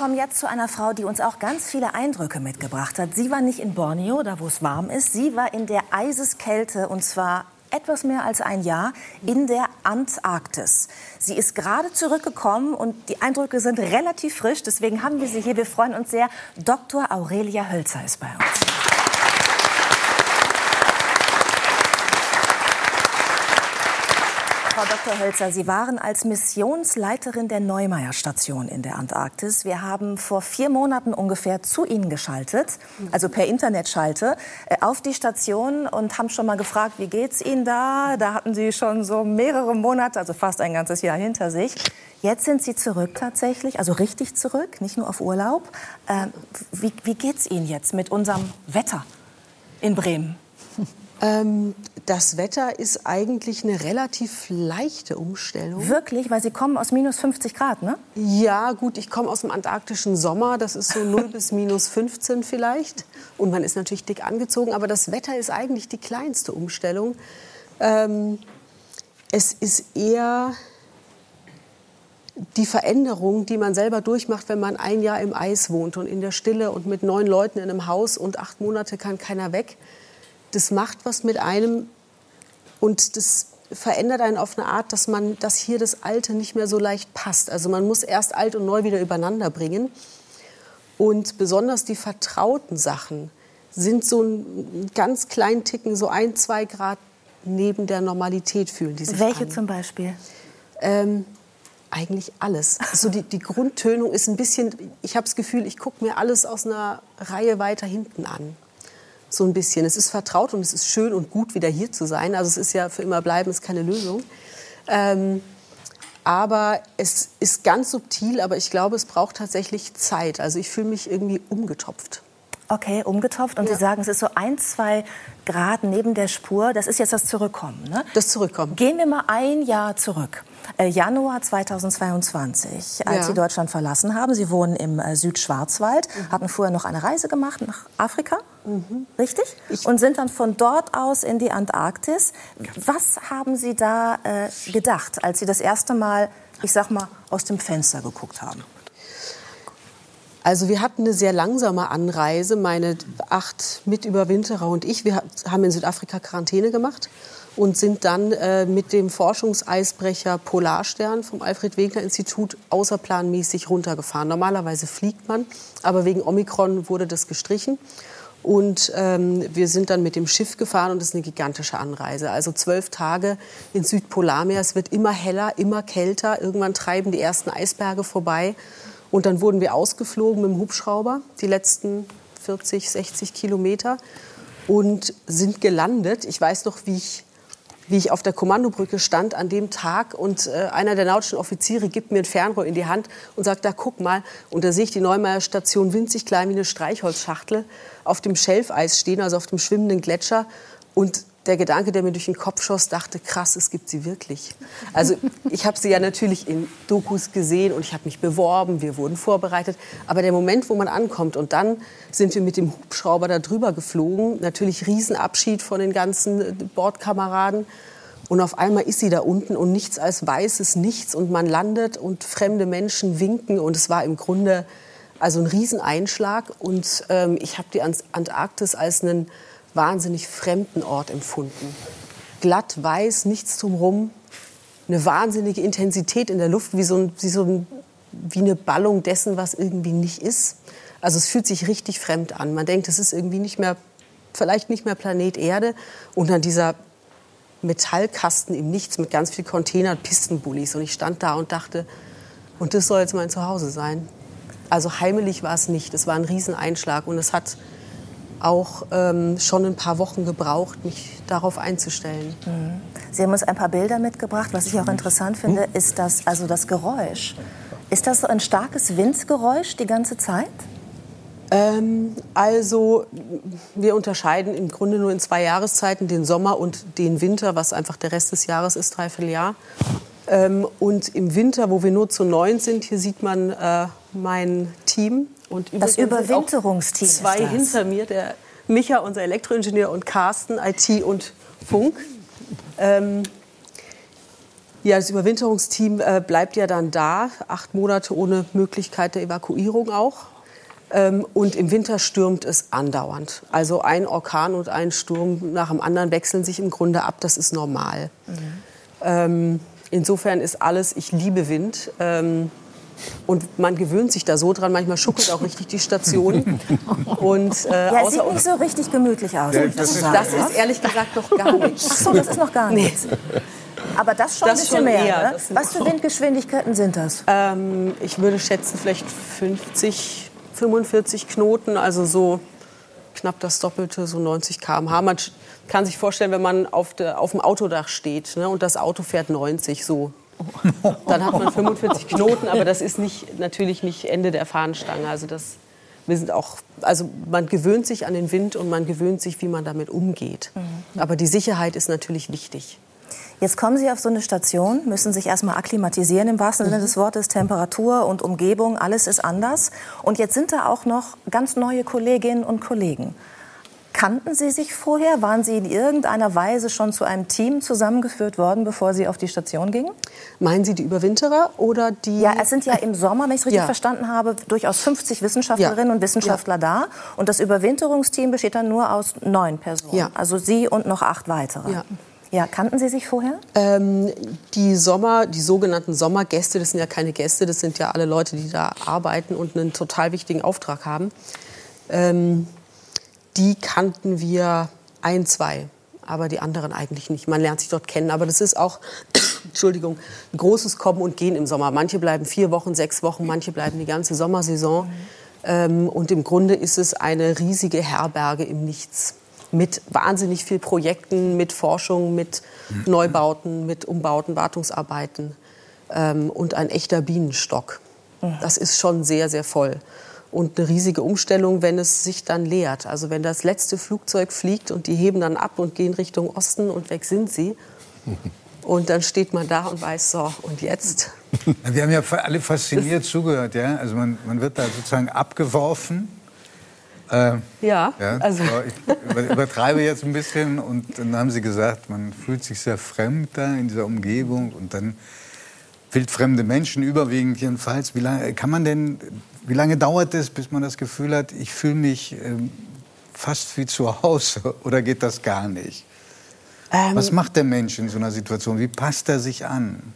kommen jetzt zu einer Frau, die uns auch ganz viele Eindrücke mitgebracht hat. Sie war nicht in Borneo, da wo es warm ist. Sie war in der Eiseskälte und zwar etwas mehr als ein Jahr in der Antarktis. Sie ist gerade zurückgekommen und die Eindrücke sind relativ frisch. Deswegen haben wir sie hier. Wir freuen uns sehr. Dr. Aurelia Hölzer ist bei uns. Frau Dr. Hölzer, Sie waren als Missionsleiterin der Neumeier-Station in der Antarktis. Wir haben vor vier Monaten ungefähr zu Ihnen geschaltet, also per Internetschalte, äh, auf die Station und haben schon mal gefragt, wie geht's Ihnen da? Da hatten Sie schon so mehrere Monate, also fast ein ganzes Jahr hinter sich. Jetzt sind Sie zurück tatsächlich, also richtig zurück, nicht nur auf Urlaub. Äh, wie, wie geht's Ihnen jetzt mit unserem Wetter in Bremen? Ähm, das Wetter ist eigentlich eine relativ leichte Umstellung. Wirklich? Weil Sie kommen aus minus 50 Grad, ne? Ja, gut, ich komme aus dem antarktischen Sommer. Das ist so 0 bis minus 15 vielleicht. Und man ist natürlich dick angezogen. Aber das Wetter ist eigentlich die kleinste Umstellung. Ähm, es ist eher die Veränderung, die man selber durchmacht, wenn man ein Jahr im Eis wohnt und in der Stille und mit neun Leuten in einem Haus und acht Monate kann keiner weg das macht was mit einem und das verändert einen auf eine Art, dass man, dass hier das Alte nicht mehr so leicht passt. Also man muss erst alt und neu wieder übereinander bringen. Und besonders die vertrauten Sachen sind so ein ganz kleinen Ticken, so ein, zwei Grad neben der Normalität fühlen die sich Welche an. zum Beispiel? Ähm, eigentlich alles. So die, die Grundtönung ist ein bisschen, ich habe das Gefühl, ich gucke mir alles aus einer Reihe weiter hinten an so ein bisschen. Es ist vertraut und es ist schön und gut, wieder hier zu sein. Also es ist ja für immer bleiben, ist keine Lösung. Ähm, aber es ist ganz subtil, aber ich glaube, es braucht tatsächlich Zeit. Also ich fühle mich irgendwie umgetopft. Okay, umgetopft. Und ja. Sie sagen, es ist so ein, zwei Grad neben der Spur. Das ist jetzt das Zurückkommen. Ne? Das Zurückkommen. Gehen wir mal ein Jahr zurück. Äh, Januar 2022, als ja. Sie Deutschland verlassen haben. Sie wohnen im äh, Südschwarzwald, mhm. hatten vorher noch eine Reise gemacht nach Afrika. Mhm. Richtig? Ich und sind dann von dort aus in die Antarktis. Was haben Sie da äh, gedacht, als Sie das erste Mal, ich sag mal, aus dem Fenster geguckt haben? Also wir hatten eine sehr langsame Anreise. Meine acht Mitüberwinterer und ich, wir haben in Südafrika Quarantäne gemacht und sind dann äh, mit dem Forschungseisbrecher Polarstern vom Alfred Wegener Institut außerplanmäßig runtergefahren. Normalerweise fliegt man, aber wegen Omikron wurde das gestrichen. Und ähm, wir sind dann mit dem Schiff gefahren und das ist eine gigantische Anreise. Also zwölf Tage in Südpolarmeer. Es wird immer heller, immer kälter. Irgendwann treiben die ersten Eisberge vorbei. Und dann wurden wir ausgeflogen mit dem Hubschrauber, die letzten 40, 60 Kilometer. Und sind gelandet. Ich weiß noch, wie ich wie ich auf der Kommandobrücke stand an dem Tag und äh, einer der nautischen Offiziere gibt mir ein Fernrohr in die Hand und sagt, da guck mal. Und da sehe ich die Neumeier Station winzig klein wie eine Streichholzschachtel auf dem Schelfeis stehen, also auf dem schwimmenden Gletscher. Und der Gedanke, der mir durch den Kopf schoss, dachte, krass, es gibt sie wirklich. Also ich habe sie ja natürlich in Dokus gesehen und ich habe mich beworben, wir wurden vorbereitet. Aber der Moment, wo man ankommt und dann sind wir mit dem Hubschrauber da drüber geflogen, natürlich Riesenabschied von den ganzen Bordkameraden. Und auf einmal ist sie da unten und nichts als weißes Nichts und man landet und fremde Menschen winken und es war im Grunde also ein Rieseneinschlag und ähm, ich habe die Antarktis als einen wahnsinnig fremden Ort empfunden. Glatt, weiß, nichts drumherum, eine wahnsinnige Intensität in der Luft, wie, so ein, wie, so ein, wie eine Ballung dessen, was irgendwie nicht ist. Also es fühlt sich richtig fremd an. Man denkt, es ist irgendwie nicht mehr, vielleicht nicht mehr Planet Erde. Und dann dieser Metallkasten im Nichts mit ganz viel Container und Pistenbullis. Und ich stand da und dachte, und das soll jetzt mein Zuhause sein. Also heimelig war es nicht. Es war ein Rieseneinschlag und es hat auch ähm, schon ein paar Wochen gebraucht, mich darauf einzustellen. Mhm. Sie haben uns ein paar Bilder mitgebracht. Was ich auch interessant finde, ist das, also das Geräusch. Ist das so ein starkes Windgeräusch die ganze Zeit? Ähm, also wir unterscheiden im Grunde nur in zwei Jahreszeiten, den Sommer und den Winter, was einfach der Rest des Jahres ist, dreiviertel Jahr. Ähm, und im Winter, wo wir nur zu neun sind, hier sieht man äh, mein Team, und das Überwinterungsteam. Zwei hinter mir, der Micha, unser Elektroingenieur, und Carsten, IT und Funk. Ähm, Ja, das Überwinterungsteam äh, bleibt ja dann da, acht Monate ohne Möglichkeit der Evakuierung auch. Ähm, und im Winter stürmt es andauernd. Also ein Orkan und ein Sturm nach dem anderen wechseln sich im Grunde ab. Das ist normal. Mhm. Ähm, insofern ist alles, ich liebe Wind. Ähm, und man gewöhnt sich da so dran. Manchmal schuckelt auch richtig die Station. Und, äh, ja, sieht nicht so richtig gemütlich aus. Ja, das, ist, das ist ehrlich gesagt noch gar nichts. Ach so, das ist noch gar nichts. Nee. Aber das schon das ein bisschen mehr. Eher, ne? Was für Windgeschwindigkeiten sind das? Ähm, ich würde schätzen, vielleicht 50, 45 Knoten, also so knapp das Doppelte, so 90 km/h. Man kann sich vorstellen, wenn man auf, der, auf dem Autodach steht ne, und das Auto fährt 90 so. Dann hat man 45 Knoten, aber das ist nicht, natürlich nicht Ende der Fahnenstange. Also das, wir sind auch, also man gewöhnt sich an den Wind und man gewöhnt sich, wie man damit umgeht. Mhm. Aber die Sicherheit ist natürlich wichtig. Jetzt kommen Sie auf so eine Station, müssen sich erstmal akklimatisieren im wahrsten Sinne mhm. des Wortes. Temperatur und Umgebung, alles ist anders. Und jetzt sind da auch noch ganz neue Kolleginnen und Kollegen. Kannten Sie sich vorher? Waren Sie in irgendeiner Weise schon zu einem Team zusammengeführt worden, bevor Sie auf die Station gingen? Meinen Sie die Überwinterer oder die? Ja, es sind ja im Sommer, wenn ich es richtig ja. verstanden habe, durchaus 50 Wissenschaftlerinnen ja. und Wissenschaftler ja. da. Und das Überwinterungsteam besteht dann nur aus neun Personen. Ja. Also Sie und noch acht weitere. Ja. Ja, kannten Sie sich vorher? Ähm, die Sommer, die sogenannten Sommergäste, das sind ja keine Gäste, das sind ja alle Leute, die da arbeiten und einen total wichtigen Auftrag haben. Ähm, die kannten wir ein, zwei, aber die anderen eigentlich nicht. Man lernt sich dort kennen, aber das ist auch, Entschuldigung, ein großes Kommen und Gehen im Sommer. Manche bleiben vier Wochen, sechs Wochen, manche bleiben die ganze Sommersaison. Mhm. Ähm, und im Grunde ist es eine riesige Herberge im Nichts mit wahnsinnig viel Projekten, mit Forschung, mit Neubauten, mit Umbauten, Wartungsarbeiten ähm, und ein echter Bienenstock. Das ist schon sehr, sehr voll und eine riesige Umstellung, wenn es sich dann leert. Also wenn das letzte Flugzeug fliegt und die heben dann ab und gehen Richtung Osten und weg sind sie. Und dann steht man da und weiß, so, und jetzt? Wir haben ja alle fasziniert zugehört. Ja? Also man, man wird da sozusagen abgeworfen. Äh, ja, ja, also. Ich übertreibe jetzt ein bisschen. Und dann haben Sie gesagt, man fühlt sich sehr fremd da in dieser Umgebung. Und dann wildfremde Menschen, überwiegend jedenfalls. Wie lange kann man denn wie lange dauert es, bis man das Gefühl hat, ich fühle mich ähm, fast wie zu Hause oder geht das gar nicht? Ähm, Was macht der Mensch in so einer Situation? Wie passt er sich an?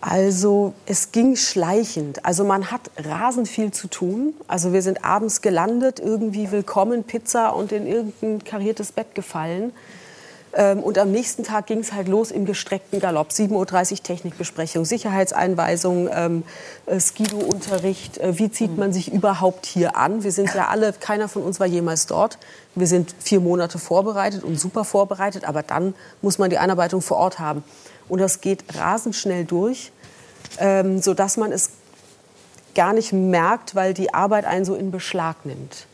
Also es ging schleichend. Also man hat rasend viel zu tun. Also wir sind abends gelandet, irgendwie willkommen, Pizza und in irgendein kariertes Bett gefallen. Ähm, und am nächsten Tag ging es halt los im gestreckten Galopp. 7.30 Uhr Technikbesprechung, Sicherheitseinweisung, ähm, äh, Skido-Unterricht. Äh, wie zieht man sich überhaupt hier an? Wir sind ja alle, keiner von uns war jemals dort. Wir sind vier Monate vorbereitet und super vorbereitet, aber dann muss man die Einarbeitung vor Ort haben. Und das geht rasend schnell durch, ähm, sodass man es gar nicht merkt, weil die Arbeit einen so in Beschlag nimmt.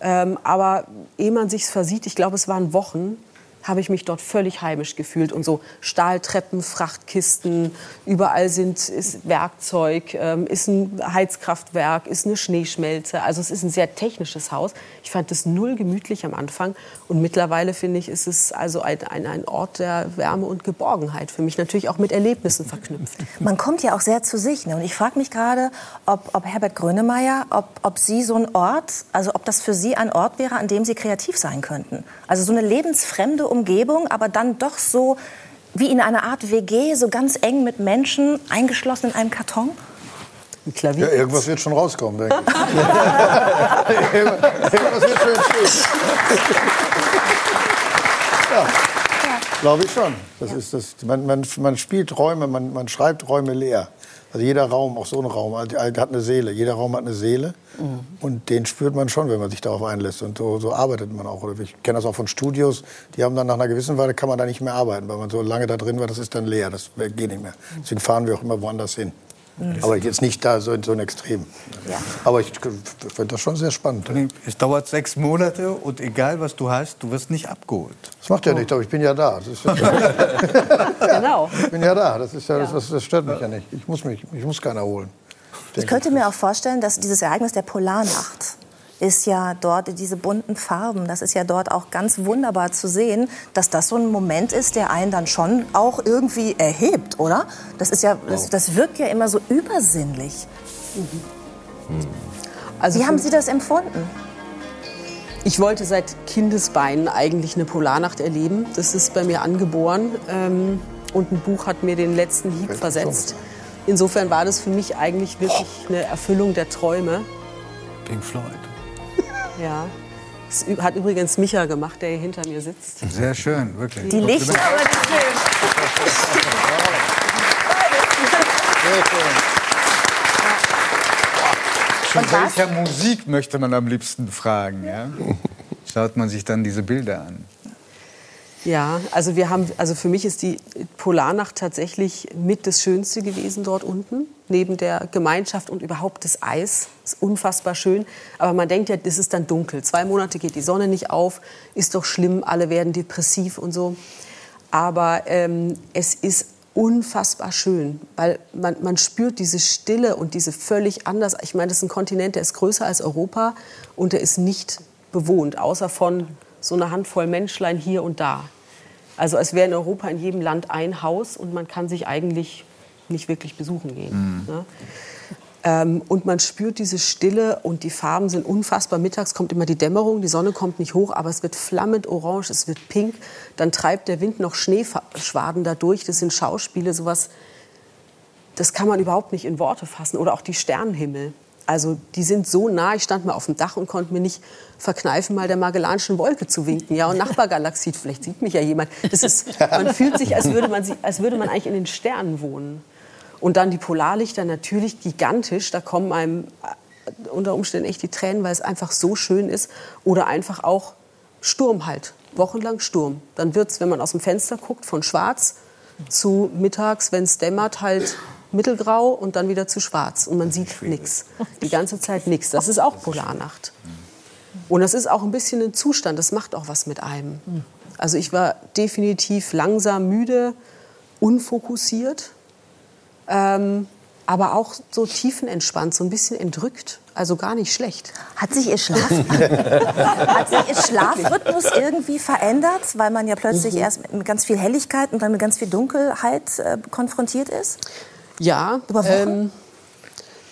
Ähm, aber ehe man sich versieht, ich glaube, es waren Wochen, habe ich mich dort völlig heimisch gefühlt. Und so Stahltreppen, Frachtkisten, überall sind, ist Werkzeug, ähm, ist ein Heizkraftwerk, ist eine Schneeschmelze. Also es ist ein sehr technisches Haus. Ich fand es null gemütlich am Anfang. Und mittlerweile finde ich, ist es also ein, ein, Ort der Wärme und Geborgenheit für mich. Natürlich auch mit Erlebnissen verknüpft. Man kommt ja auch sehr zu sich. Ne? Und ich frage mich gerade, ob, ob Herbert Grönemeyer, ob, ob Sie so ein Ort, also ob das für Sie ein Ort wäre, an dem Sie kreativ sein könnten. Also so eine lebensfremde Umgebung, aber dann doch so wie in einer Art WG, so ganz eng mit Menschen, eingeschlossen in einem Karton? Ein Klavier. Ja, irgendwas wird schon rauskommen, denke ich. irgendwas wird schon entstehen. ja, glaube ich schon. Das ja. ist das, man, man, man spielt Räume, man, man schreibt Räume leer. Also jeder Raum, auch so ein Raum, hat eine Seele. Jeder Raum hat eine Seele. Mhm. Und den spürt man schon, wenn man sich darauf einlässt. Und so, so arbeitet man auch. Ich kenne das auch von Studios. Die haben dann nach einer gewissen Weile, kann man da nicht mehr arbeiten, weil man so lange da drin war, das ist dann leer. Das geht nicht mehr. Deswegen fahren wir auch immer woanders hin. Mhm. Aber jetzt nicht da so in so ein Extrem. Ja. Aber ich finde das schon sehr spannend. Es dauert sechs Monate und egal was du hast, du wirst nicht abgeholt. Das macht ja oh. nichts, aber ich bin ja da. Ja genau. Ich bin ja da. Das, ist ja, ja. Das, das, stört mich ja nicht. Ich muss, mich, ich muss keiner holen. Ich könnte mir auch vorstellen, dass dieses Ereignis der Polarnacht ist ja dort diese bunten Farben. Das ist ja dort auch ganz wunderbar zu sehen, dass das so ein Moment ist, der einen dann schon auch irgendwie erhebt, oder? Das ist ja, das, das wirkt ja immer so übersinnlich. Mhm. Also Wie haben Sie das empfunden? Ich wollte seit Kindesbeinen eigentlich eine Polarnacht erleben. Das ist bei mir angeboren. Ähm, und ein Buch hat mir den letzten Hieb versetzt. Insofern war das für mich eigentlich wirklich eine Erfüllung der Träume. Pink Floyd. Ja. Das hat übrigens Micha gemacht, der hier hinter mir sitzt. Sehr schön, wirklich. Die Lichter, aber die schön. Von welcher Musik möchte man am liebsten fragen? Ja? Schaut man sich dann diese Bilder an? Ja, also wir haben, also für mich ist die Polarnacht tatsächlich mit das Schönste gewesen dort unten, neben der Gemeinschaft und überhaupt das Eis. Das ist unfassbar schön. Aber man denkt ja, es ist dann dunkel. Zwei Monate geht die Sonne nicht auf, ist doch schlimm, alle werden depressiv und so. Aber ähm, es ist unfassbar schön, weil man, man spürt diese Stille und diese völlig anders. Ich meine, das ist ein Kontinent, der ist größer als Europa und der ist nicht bewohnt, außer von so einer Handvoll Menschlein hier und da. Also es wäre in Europa in jedem Land ein Haus und man kann sich eigentlich nicht wirklich besuchen gehen. Mhm. Ne? Ähm, und man spürt diese Stille und die Farben sind unfassbar. Mittags kommt immer die Dämmerung, die Sonne kommt nicht hoch, aber es wird flammend orange, es wird pink. Dann treibt der Wind noch Schneeschwaden dadurch. Das sind Schauspiele, sowas, das kann man überhaupt nicht in Worte fassen. Oder auch die Sternenhimmel. Also die sind so nah, ich stand mal auf dem Dach und konnte mir nicht verkneifen, mal der Magellanischen Wolke zu winken. Ja, und Nachbargalaxie, vielleicht sieht mich ja jemand. Das ist, man fühlt sich, als würde man, als würde man eigentlich in den Sternen wohnen. Und dann die Polarlichter natürlich gigantisch. Da kommen einem äh, unter Umständen echt die Tränen, weil es einfach so schön ist. Oder einfach auch Sturm halt. Wochenlang Sturm. Dann wird es, wenn man aus dem Fenster guckt, von schwarz zu mittags, wenn es dämmert, halt mittelgrau und dann wieder zu schwarz. Und man sieht nichts. Die ganze Zeit nichts. Das ist auch Polarnacht. Und das ist auch ein bisschen ein Zustand. Das macht auch was mit einem. Also ich war definitiv langsam müde, unfokussiert ähm, aber auch so tiefenentspannt, so ein bisschen entrückt. Also gar nicht schlecht. Hat sich Ihr, Schlaf Hat sich Ihr Schlafrhythmus irgendwie verändert, weil man ja plötzlich mhm. erst mit ganz viel Helligkeit und dann mit ganz viel Dunkelheit äh, konfrontiert ist? Ja. Über Wochen? Ähm,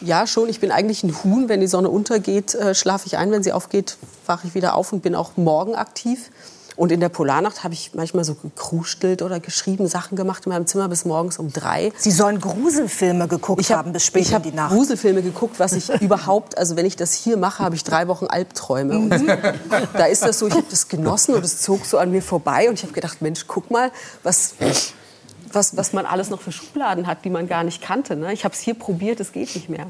ja, schon. Ich bin eigentlich ein Huhn. Wenn die Sonne untergeht, äh, schlafe ich ein. Wenn sie aufgeht, wache ich wieder auf und bin auch morgen aktiv. Und in der Polarnacht habe ich manchmal so gekrustelt oder geschrieben, Sachen gemacht in meinem Zimmer bis morgens um drei. Sie sollen Gruselfilme geguckt ich hab, haben bis spät in die Nacht. Ich habe Gruselfilme geguckt, was ich überhaupt, also wenn ich das hier mache, habe ich drei Wochen Albträume. Und mhm. da ist das so, ich habe das genossen und es zog so an mir vorbei und ich habe gedacht, Mensch, guck mal, was, was, was man alles noch für Schubladen hat, die man gar nicht kannte. Ne? Ich habe es hier probiert, es geht nicht mehr.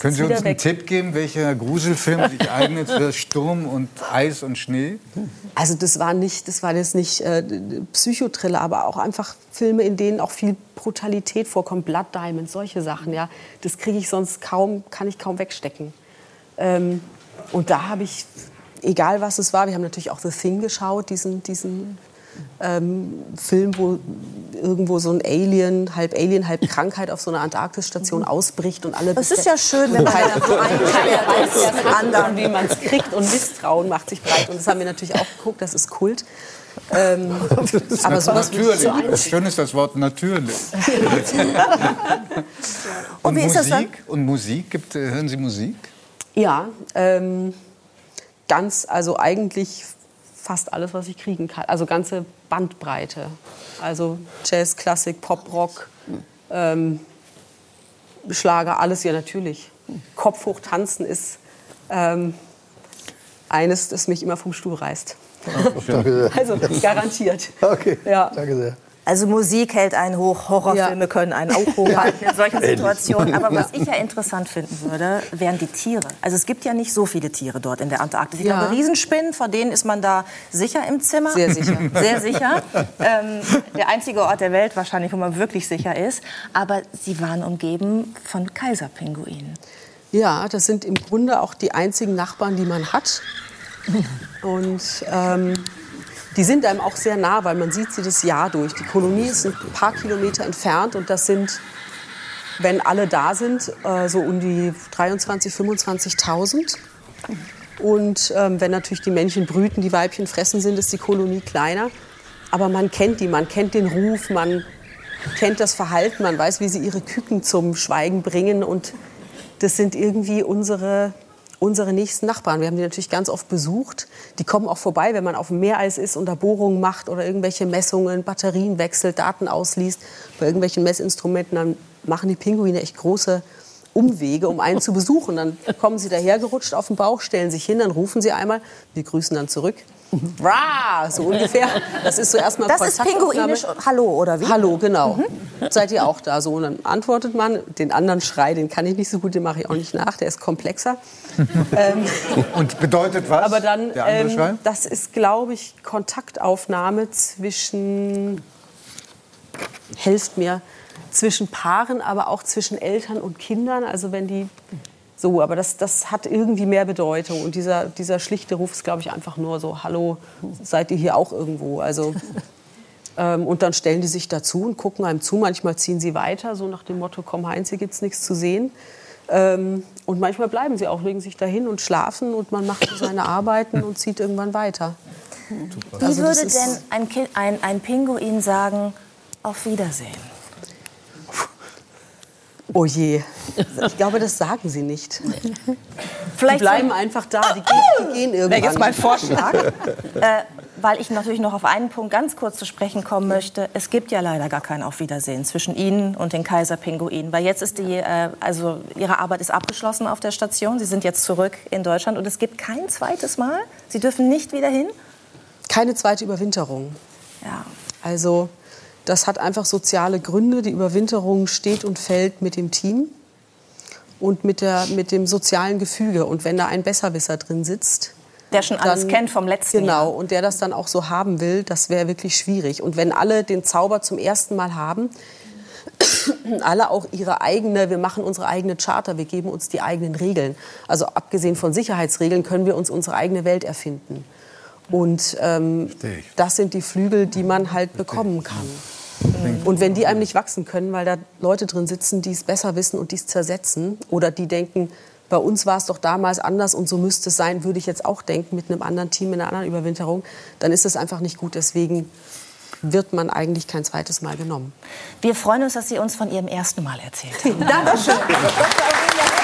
Können Sie uns einen weg. Tipp geben, welcher Gruselfilm sich eignet für Sturm und Eis und Schnee? Also das war nicht, das war jetzt nicht äh, Psychotriller, aber auch einfach Filme, in denen auch viel Brutalität vorkommt, Blood Diamond, solche Sachen. Ja, das kriege ich sonst kaum, kann ich kaum wegstecken. Ähm, und da habe ich, egal was es war, wir haben natürlich auch The Thing geschaut, diesen, diesen ähm, Film, wo irgendwo so ein Alien, halb Alien, halb Krankheit auf so einer Antarktisstation ausbricht und alle. Das ist ja schön, wenn man keiner so weiß, an wie man es kriegt und Misstrauen macht sich breit. Und das haben wir natürlich auch geguckt. Das ist Kult. Ähm, ist aber sowas natürlich. So das Schöne ist das Wort natürlich. und, und Musik? Und Musik? Gibt, hören Sie Musik? Ja, ähm, ganz, also eigentlich fast alles, was ich kriegen kann. Also ganze Bandbreite. Also Jazz, Klassik, Pop, Rock, ähm, Schlager, alles ja natürlich. Kopf hoch tanzen ist ähm, eines, das mich immer vom Stuhl reißt. also garantiert. Okay, ja. danke sehr. Also Musik hält einen hoch, Horrorfilme ja. können einen auch hochhalten in solchen Situationen. Aber was ich ja interessant finden würde, wären die Tiere. Also es gibt ja nicht so viele Tiere dort in der Antarktis. Ich ja. glaube, Riesenspinnen, vor denen ist man da sicher im Zimmer. Sehr sicher. Sehr sicher. Ähm, der einzige Ort der Welt wahrscheinlich, wo man wirklich sicher ist. Aber sie waren umgeben von Kaiserpinguinen. Ja, das sind im Grunde auch die einzigen Nachbarn, die man hat. Und ähm, die sind einem auch sehr nah, weil man sieht sie das Jahr durch. Die Kolonie ist ein paar Kilometer entfernt und das sind, wenn alle da sind, äh, so um die 23.000, 25.000. Und ähm, wenn natürlich die Männchen brüten, die Weibchen fressen sind, ist die Kolonie kleiner. Aber man kennt die, man kennt den Ruf, man kennt das Verhalten, man weiß, wie sie ihre Küken zum Schweigen bringen. Und das sind irgendwie unsere, unsere nächsten Nachbarn. Wir haben die natürlich ganz oft besucht. Die kommen auch vorbei, wenn man auf dem Meereis ist und da Bohrungen macht oder irgendwelche Messungen, Batterien wechselt, Daten ausliest. Bei irgendwelchen Messinstrumenten, dann machen die Pinguine echt große Umwege, um einen zu besuchen. Dann kommen sie dahergerutscht auf den Bauch, stellen sich hin, dann rufen sie einmal, wir grüßen dann zurück. Rah, so ungefähr. Das ist so erstmal Das ist pinguinisch Hallo, oder wie? Hallo, genau. Mhm. Seid ihr auch da? So, und dann antwortet man. Den anderen Schrei, den kann ich nicht so gut, den mache ich auch nicht nach, der ist komplexer. ähm, und bedeutet was? Aber dann, ähm, das ist, glaube ich, Kontaktaufnahme zwischen, helft mir, zwischen Paaren, aber auch zwischen Eltern und Kindern. Also wenn die so, aber das, das hat irgendwie mehr Bedeutung. Und dieser, dieser schlichte Ruf ist, glaube ich, einfach nur so, hallo, seid ihr hier auch irgendwo? Also, ähm, und dann stellen die sich dazu und gucken einem zu. Manchmal ziehen sie weiter, so nach dem Motto, komm Heinz, hier gibt es nichts zu sehen. Ähm, und manchmal bleiben sie auch, legen sich dahin und schlafen und man macht seine Arbeiten und zieht irgendwann weiter. Wie also würde denn ein, ein, ein Pinguin sagen, auf Wiedersehen? Oh je, ich glaube, das sagen sie nicht. Vielleicht die bleiben einfach da, die gehen, die gehen irgendwann. Wäre jetzt mein Vorschlag, äh, weil ich natürlich noch auf einen Punkt ganz kurz zu sprechen kommen möchte. Es gibt ja leider gar kein Auf Wiedersehen zwischen Ihnen und den Kaiserpinguinen, weil jetzt ist die, äh, also Ihre Arbeit ist abgeschlossen auf der Station. Sie sind jetzt zurück in Deutschland und es gibt kein zweites Mal. Sie dürfen nicht wieder hin. Keine zweite Überwinterung. Ja. Also das hat einfach soziale Gründe. Die Überwinterung steht und fällt mit dem Team und mit, der, mit dem sozialen Gefüge. Und wenn da ein Besserwisser drin sitzt, der schon alles dann, kennt vom letzten genau, Jahr. Genau, und der das dann auch so haben will, das wäre wirklich schwierig. Und wenn alle den Zauber zum ersten Mal haben, alle auch ihre eigene, wir machen unsere eigene Charter, wir geben uns die eigenen Regeln. Also abgesehen von Sicherheitsregeln können wir uns unsere eigene Welt erfinden. Und ähm, das sind die Flügel, die man halt bekommen kann. Und wenn die einem nicht wachsen können, weil da Leute drin sitzen, die es besser wissen und die es zersetzen oder die denken, bei uns war es doch damals anders und so müsste es sein, würde ich jetzt auch denken mit einem anderen Team, in einer anderen Überwinterung, dann ist es einfach nicht gut. Deswegen wird man eigentlich kein zweites Mal genommen. Wir freuen uns, dass Sie uns von Ihrem ersten Mal erzählt haben. Dankeschön.